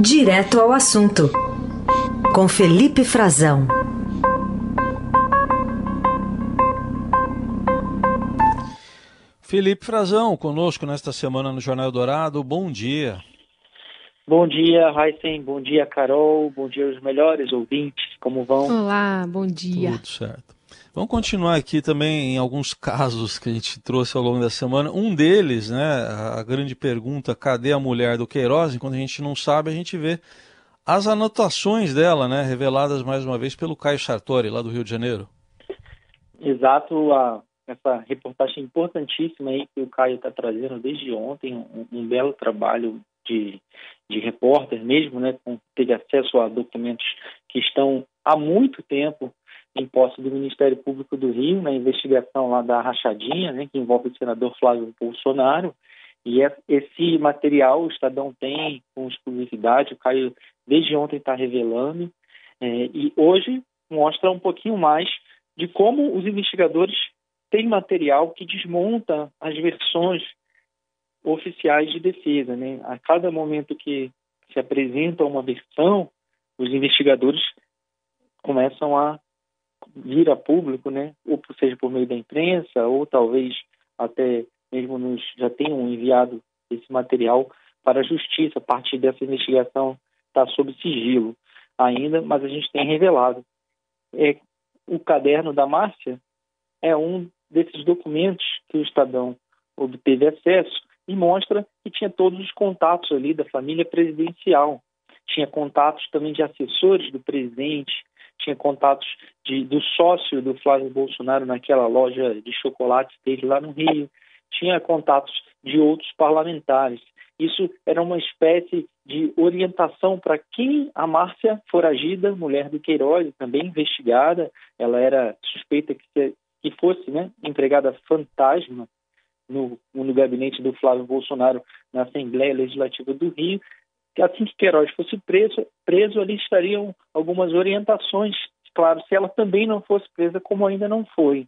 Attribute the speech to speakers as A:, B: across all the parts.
A: Direto ao assunto, com Felipe Frazão.
B: Felipe Frazão, conosco nesta semana no Jornal Dourado. Bom dia.
C: Bom dia, Heisen. Bom dia, Carol. Bom dia aos melhores ouvintes. Como vão?
D: Olá, bom dia.
B: Tudo certo. Vamos continuar aqui também em alguns casos que a gente trouxe ao longo da semana. Um deles, né, a grande pergunta, cadê a mulher do Queiroz? Enquanto a gente não sabe, a gente vê as anotações dela, né, reveladas mais uma vez pelo Caio Sartori, lá do Rio de Janeiro.
C: Exato, a, essa reportagem importantíssima aí que o Caio está trazendo desde ontem, um, um, belo trabalho de, de repórter mesmo, né, com, teve acesso a documentos que estão há muito tempo em posse do Ministério Público do Rio, na investigação lá da rachadinha, né, que envolve o senador Flávio Bolsonaro. E é, esse material o Estadão tem com exclusividade, o Caio desde ontem está revelando, é, e hoje mostra um pouquinho mais de como os investigadores têm material que desmonta as versões oficiais de defesa. Né? A cada momento que se apresenta uma versão, os investigadores começam a vir a público, né, ou seja por meio da imprensa, ou talvez até mesmo nos já tenham enviado esse material para a justiça. A partir dessa investigação está sob sigilo ainda, mas a gente tem revelado. É, o caderno da Márcia é um desses documentos que o Estadão obteve acesso e mostra que tinha todos os contatos ali da família presidencial. Tinha contatos também de assessores do presidente, tinha contatos de, do sócio do Flávio Bolsonaro naquela loja de chocolates dele lá no Rio, tinha contatos de outros parlamentares. Isso era uma espécie de orientação para quem a Márcia Foragida, mulher do Queiroz, também investigada, ela era suspeita que, que fosse né, empregada fantasma no, no gabinete do Flávio Bolsonaro na Assembleia Legislativa do Rio, que assim que Queiroz fosse preso, preso ali estariam algumas orientações, claro, se ela também não fosse presa, como ainda não foi.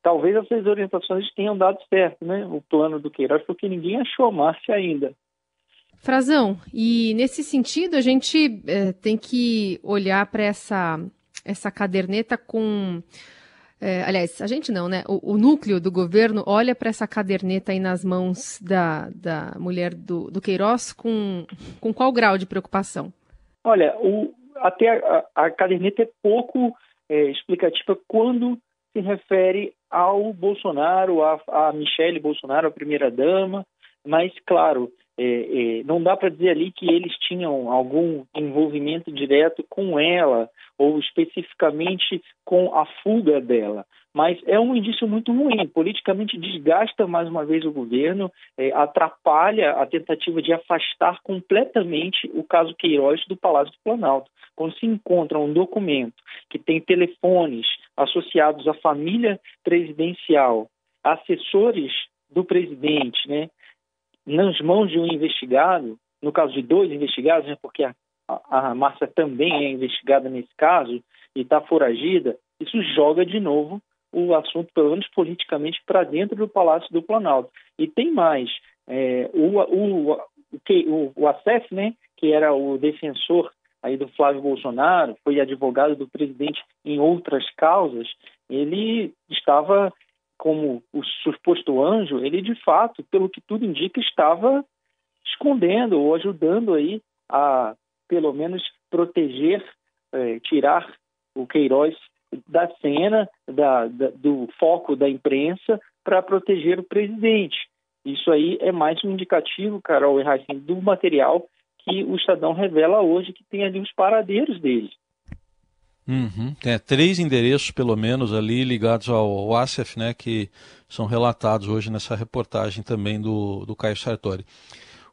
C: Talvez essas orientações tenham dado certo, né? O plano do Queiroz, porque ninguém achou a Márcia ainda.
D: Frazão, e nesse sentido a gente é, tem que olhar para essa, essa caderneta com é, aliás, a gente não, né? O, o núcleo do governo olha para essa caderneta aí nas mãos da, da mulher do, do Queiroz com, com qual grau de preocupação?
C: Olha, o, até a, a, caderneta é pouco é, explicativa quando se refere ao Bolsonaro, a, a Michele Bolsonaro, a primeira-dama, mas, claro, é, é, não dá para dizer ali que eles tinham algum envolvimento direto com ela ou especificamente com a fuga dela. Mas é um indício muito ruim. Politicamente desgasta mais uma vez o governo, é, atrapalha a tentativa de afastar completamente o caso Queiroz do Palácio do Planalto. Quando se encontra um documento que tem telefones associados à família presidencial, assessores do presidente, né, nas mãos de um investigado, no caso de dois investigados, né, porque a, a Márcia também é investigada nesse caso e está foragida, isso joga de novo o assunto, pelo menos politicamente, para dentro do Palácio do Planalto. E tem mais, é, o, o, o, o Acef, né, que era o defensor aí do Flávio Bolsonaro, foi advogado do presidente em outras causas, ele estava como o suposto anjo, ele de fato, pelo que tudo indica, estava escondendo ou ajudando aí a, pelo menos, proteger, eh, tirar o Queiroz da cena, da, da, do foco da imprensa, para proteger o presidente. Isso aí é mais um indicativo, Carol e do material que o Estadão revela hoje, que tem ali os paradeiros deles.
B: Uhum. É, três endereços, pelo menos, ali ligados ao ASEF, né, que são relatados hoje nessa reportagem também do, do Caio Sartori.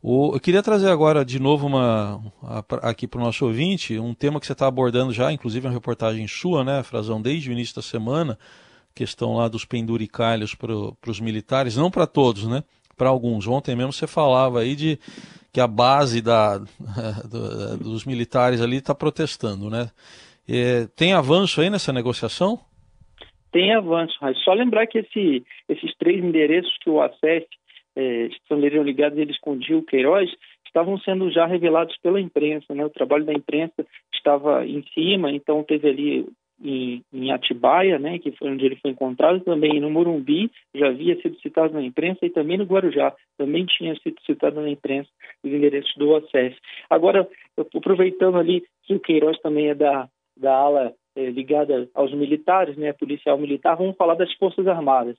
B: O, eu queria trazer agora de novo uma, aqui para o nosso ouvinte um tema que você está abordando já, inclusive uma reportagem sua, né, Frazão, desde o início da semana, questão lá dos penduricalhos para os militares, não para todos, né, para alguns. Ontem mesmo você falava aí de que a base da, do, dos militares ali está protestando, né? É, tem avanço aí nessa negociação?
C: Tem avanço, mas só lembrar que esse, esses três endereços que o ACEF é, estariam ligados, ele escondia o Queiroz, estavam sendo já revelados pela imprensa, né? O trabalho da imprensa estava em cima, então teve ali em, em, Atibaia, né, que foi onde ele foi encontrado, também no Morumbi, já havia sido citado na imprensa, e também no Guarujá, também tinha sido citado na imprensa os endereços do ACES. Agora, aproveitando ali que o Queiroz também é da, da ala é, ligada aos militares, né, policial militar, vamos falar das Forças Armadas.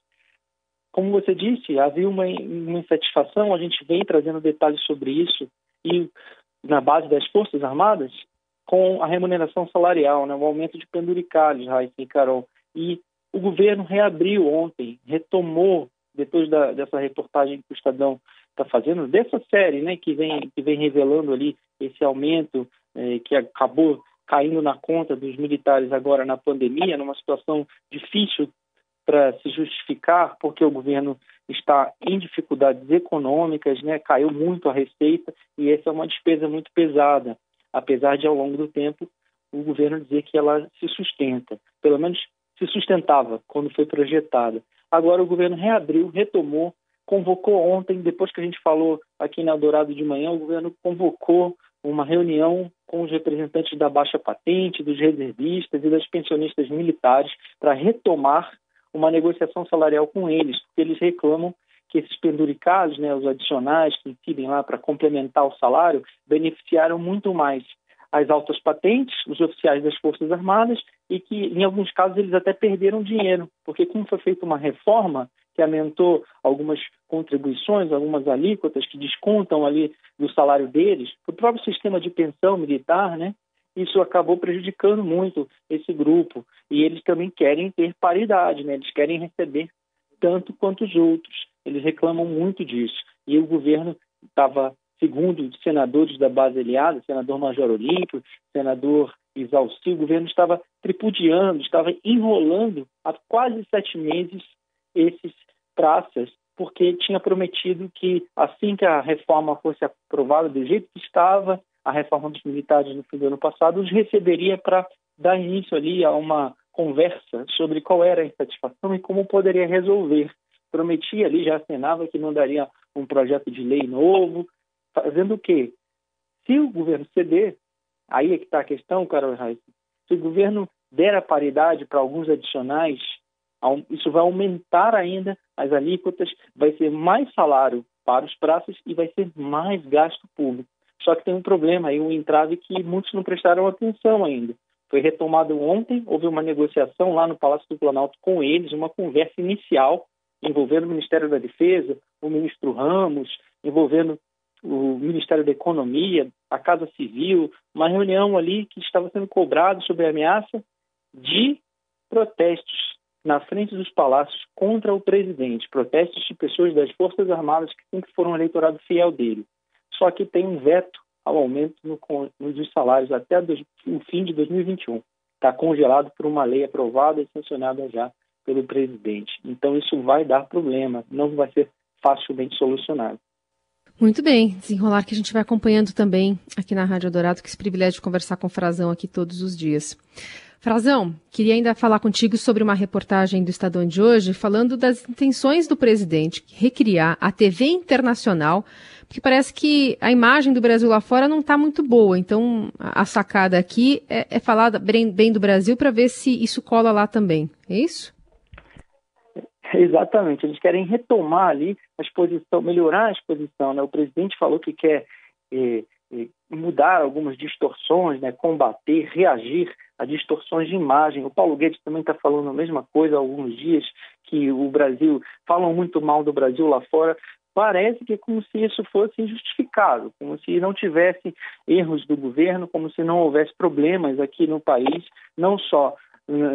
C: Como você disse, havia uma, uma insatisfação, a gente vem trazendo detalhes sobre isso, e na base das Forças Armadas, com a remuneração salarial, né, o aumento de penduricalhos, Raíssa e Carol. E o governo reabriu ontem, retomou, depois da, dessa reportagem que o Estadão está fazendo, dessa série né, que, vem, que vem revelando ali esse aumento eh, que acabou caindo na conta dos militares agora na pandemia, numa situação difícil para se justificar, porque o governo está em dificuldades econômicas, né, caiu muito a receita e essa é uma despesa muito pesada apesar de ao longo do tempo o governo dizer que ela se sustenta, pelo menos se sustentava quando foi projetada. Agora o governo reabriu, retomou, convocou ontem, depois que a gente falou aqui na Eldorado de manhã, o governo convocou uma reunião com os representantes da baixa patente, dos reservistas e das pensionistas militares para retomar uma negociação salarial com eles, porque eles reclamam que esses penduricados, né, os adicionais que incidem lá para complementar o salário, beneficiaram muito mais as altas patentes, os oficiais das Forças Armadas, e que, em alguns casos, eles até perderam dinheiro, porque como foi feita uma reforma aumentou algumas contribuições, algumas alíquotas que descontam ali do salário deles, o próprio sistema de pensão militar, né, isso acabou prejudicando muito esse grupo. E eles também querem ter paridade, né? eles querem receber tanto quanto os outros. Eles reclamam muito disso. E o governo estava, segundo senadores da base aliada, senador Major Olímpio, senador Isalci, o governo estava tripudiando, estava enrolando há quase sete meses esses praças, porque tinha prometido que assim que a reforma fosse aprovada do jeito que estava, a reforma dos militares no fim do ano passado, os receberia para dar início ali a uma conversa sobre qual era a insatisfação e como poderia resolver. Prometia ali, já assinava que não daria um projeto de lei novo, fazendo o quê? Se o governo ceder, aí é que está a questão, Carol Reis, se o governo der a paridade para alguns adicionais, isso vai aumentar ainda as alíquotas, vai ser mais salário para os praças e vai ser mais gasto público. Só que tem um problema aí, um entrave que muitos não prestaram atenção ainda. Foi retomado ontem, houve uma negociação lá no Palácio do Planalto com eles, uma conversa inicial envolvendo o Ministério da Defesa, o ministro Ramos, envolvendo o Ministério da Economia, a Casa Civil, uma reunião ali que estava sendo cobrado sobre a ameaça de protestos na frente dos palácios contra o presidente, protestos de pessoas das Forças Armadas que sempre foram eleitorado fiel dele. Só que tem um veto ao aumento no, no, dos salários até do, o fim de 2021. Está congelado por uma lei aprovada e sancionada já pelo presidente. Então isso vai dar problema, não vai ser facilmente solucionado.
D: Muito bem, desenrolar que a gente vai acompanhando também aqui na Rádio Dourado, que esse privilégio de conversar com o Frazão aqui todos os dias. Frazão, queria ainda falar contigo sobre uma reportagem do Estadão de hoje, falando das intenções do presidente recriar a TV internacional, porque parece que a imagem do Brasil lá fora não está muito boa. Então, a sacada aqui é, é falar bem do Brasil para ver se isso cola lá também. É isso?
C: Exatamente, eles querem retomar ali a exposição, melhorar a exposição. Né? O presidente falou que quer eh, eh, mudar algumas distorções, né? combater, reagir a distorções de imagem. O Paulo Guedes também está falando a mesma coisa há alguns dias, que o Brasil, falam muito mal do Brasil lá fora, parece que é como se isso fosse injustificado, como se não tivesse erros do governo, como se não houvesse problemas aqui no país, não só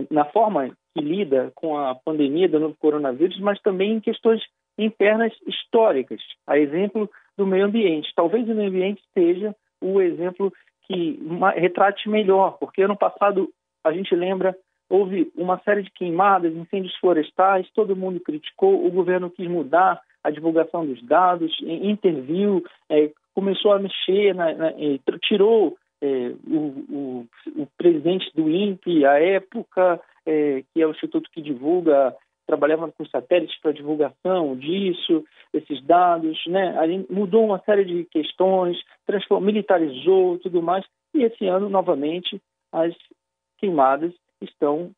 C: na forma que lida com a pandemia do novo coronavírus, mas também em questões internas históricas, a exemplo do meio ambiente. Talvez o meio ambiente seja o exemplo que retrate melhor, porque ano passado a gente lembra houve uma série de queimadas, incêndios florestais, todo mundo criticou, o governo quis mudar a divulgação dos dados, interviu, é, começou a mexer, na, na, tirou é, o, o, o, presidente do INPE, à época, é, que é o instituto que divulga trabalhava com satélites para divulgação disso, desses dados, né? Ali mudou uma série de questões, transformou, militarizou tudo mais, e esse ano, novamente, as queimadas estão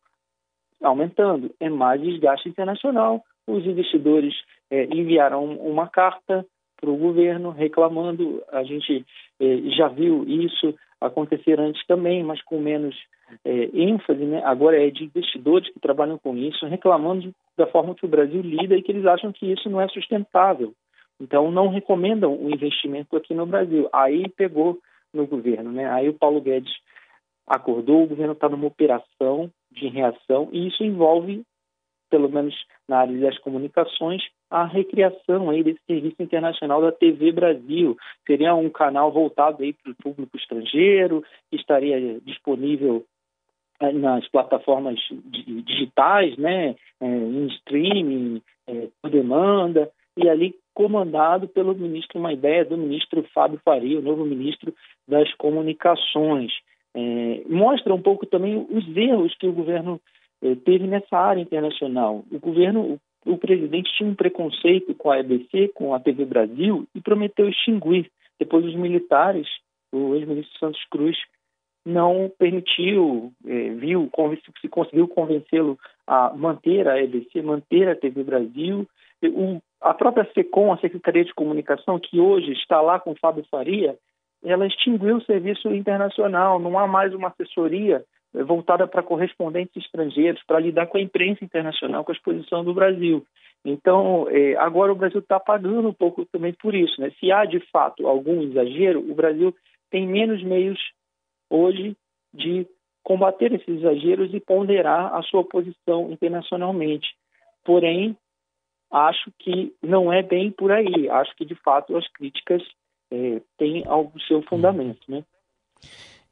C: aumentando. É mais desgaste internacional. Os investidores é, enviaram uma carta para o governo reclamando. A gente é, já viu isso acontecer antes também, mas com menos é, ênfase. Né? Agora é de investidores que trabalham com isso, reclamando da forma que o Brasil lida e que eles acham que isso não é sustentável. Então, não recomendam o investimento aqui no Brasil. Aí pegou no governo. Né? Aí o Paulo Guedes acordou, o governo está numa operação de reação e isso envolve, pelo menos na área das comunicações, a recriação aí desse serviço internacional da TV Brasil. Seria um canal voltado aí para o público estrangeiro, que estaria disponível eh, nas plataformas digitais, né, eh, em streaming, eh, por demanda, e ali comandado pelo ministro, uma ideia do ministro Fábio Faria, o novo ministro das Comunicações. É, mostra um pouco também os erros que o governo teve nessa área internacional. O governo, o, presidente tinha um preconceito com a EBC, com a TV Brasil, e prometeu extinguir. Depois os militares, o ex-ministro Santos Cruz, não permitiu, é, viu, se conseguiu convencê-lo a manter a EBC, manter a TV Brasil. O, a própria SECOM, a Secretaria de Comunicação, que hoje está lá com o Fábio Faria, ela extinguiu o serviço internacional, não há mais uma assessoria voltada para correspondentes estrangeiros, para lidar com a imprensa internacional, com a exposição do Brasil. Então, eh, agora o Brasil está pagando um pouco também por isso. Né? Se há, de fato, algum exagero, o Brasil tem menos meios hoje de combater esses exageros e ponderar a sua posição internacionalmente. Porém, acho que não é bem por aí. Acho que, de fato, as críticas é, tem algo seu fundamento, né?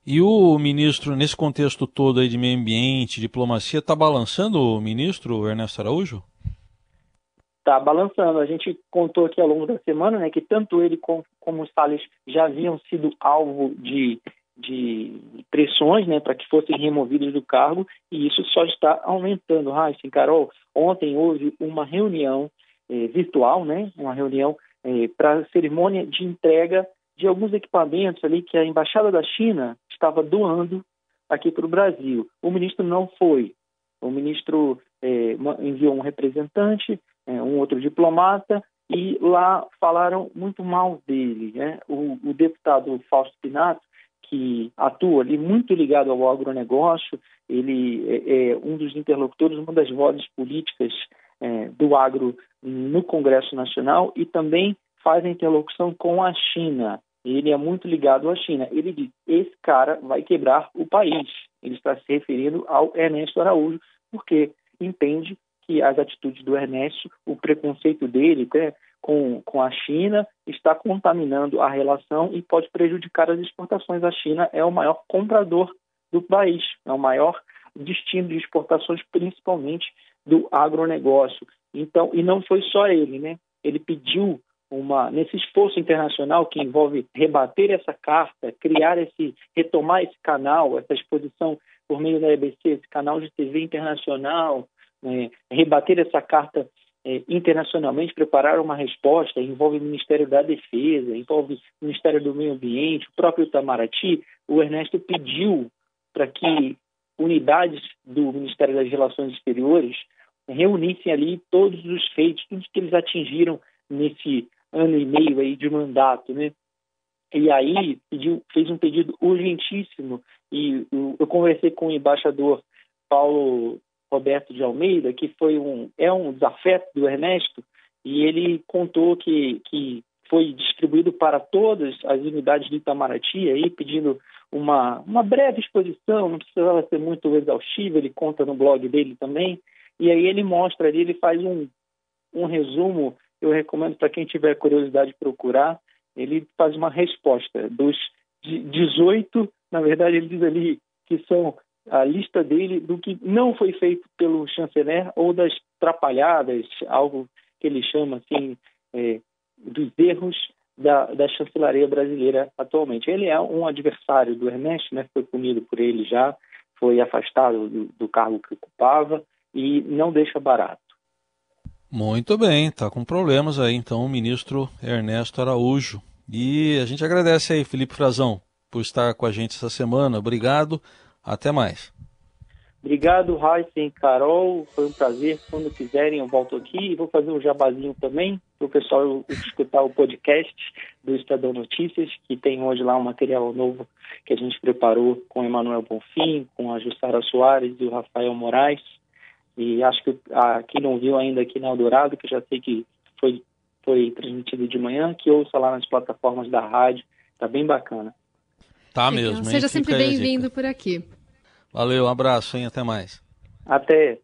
B: E o ministro, nesse contexto todo aí de meio ambiente, diplomacia, está balançando o ministro Ernesto Araújo?
C: Está balançando. A gente contou aqui ao longo da semana né, que tanto ele como, como o Salles já haviam sido alvo de, de pressões né, para que fossem removidos do cargo e isso só está aumentando. Raíssa, Carol, ontem houve uma reunião eh, virtual, né, uma reunião é, para cerimônia de entrega de alguns equipamentos ali que a Embaixada da China estava doando aqui para o Brasil. O ministro não foi. O ministro é, enviou um representante, é, um outro diplomata, e lá falaram muito mal dele. Né? O, o deputado Fausto Pinato, que atua ali muito ligado ao agronegócio, ele é, é um dos interlocutores, uma das vozes políticas é, do agro no Congresso Nacional e também faz a interlocução com a China. Ele é muito ligado à China. Ele diz: esse cara vai quebrar o país. Ele está se referindo ao Ernesto Araújo, porque entende que as atitudes do Ernesto, o preconceito dele né, com, com a China, está contaminando a relação e pode prejudicar as exportações. A China é o maior comprador do país, é o maior destino de exportações, principalmente do agronegócio. Então, e não foi só ele, né? Ele pediu uma nesse esforço internacional que envolve rebater essa carta, criar esse, retomar esse canal, essa exposição por meio da EBC, esse canal de TV internacional, né? rebater essa carta é, internacionalmente, preparar uma resposta, envolve o Ministério da Defesa, envolve o Ministério do Meio Ambiente, o próprio Itamaraty. O Ernesto pediu para que unidades do Ministério das Relações Exteriores reunissem ali todos os feitos, tudo que eles atingiram nesse ano e meio aí de mandato, né? E aí pediu, fez um pedido urgentíssimo e eu conversei com o embaixador Paulo Roberto de Almeida, que foi um é um desafeto do Ernesto, e ele contou que, que foi distribuído para todas as unidades do Itamaraty, aí, pedindo uma, uma breve exposição, não precisava ser muito exaustiva, ele conta no blog dele também, e aí ele mostra ali, ele faz um, um resumo, eu recomendo para quem tiver curiosidade de procurar, ele faz uma resposta dos 18, na verdade ele diz ali que são a lista dele do que não foi feito pelo chanceler ou das trapalhadas, algo que ele chama assim, é, dos erros da, da, chancelaria brasileira atualmente. Ele é um adversário do Ernesto, né, foi punido por ele já, foi afastado do, do cargo que ocupava, e não deixa barato.
B: Muito bem, está com problemas aí então o ministro Ernesto Araújo. E a gente agradece aí, Felipe Frazão, por estar com a gente essa semana. Obrigado, até mais.
C: Obrigado, Heisen, Carol. Foi um prazer. Quando quiserem, eu volto aqui e vou fazer um jabazinho também para o pessoal escutar o podcast do Estadão Notícias, que tem hoje lá um material novo que a gente preparou com o Emanuel Bonfim, com a Jussara Soares e o Rafael Moraes. E acho que a, quem não viu ainda aqui na Eldorado, que já sei que foi, foi transmitido de manhã, que ouça lá nas plataformas da rádio. Tá bem bacana.
B: Tá mesmo.
D: Seja sempre bem-vindo por aqui.
B: Valeu, um abraço, hein? Até mais.
C: Até.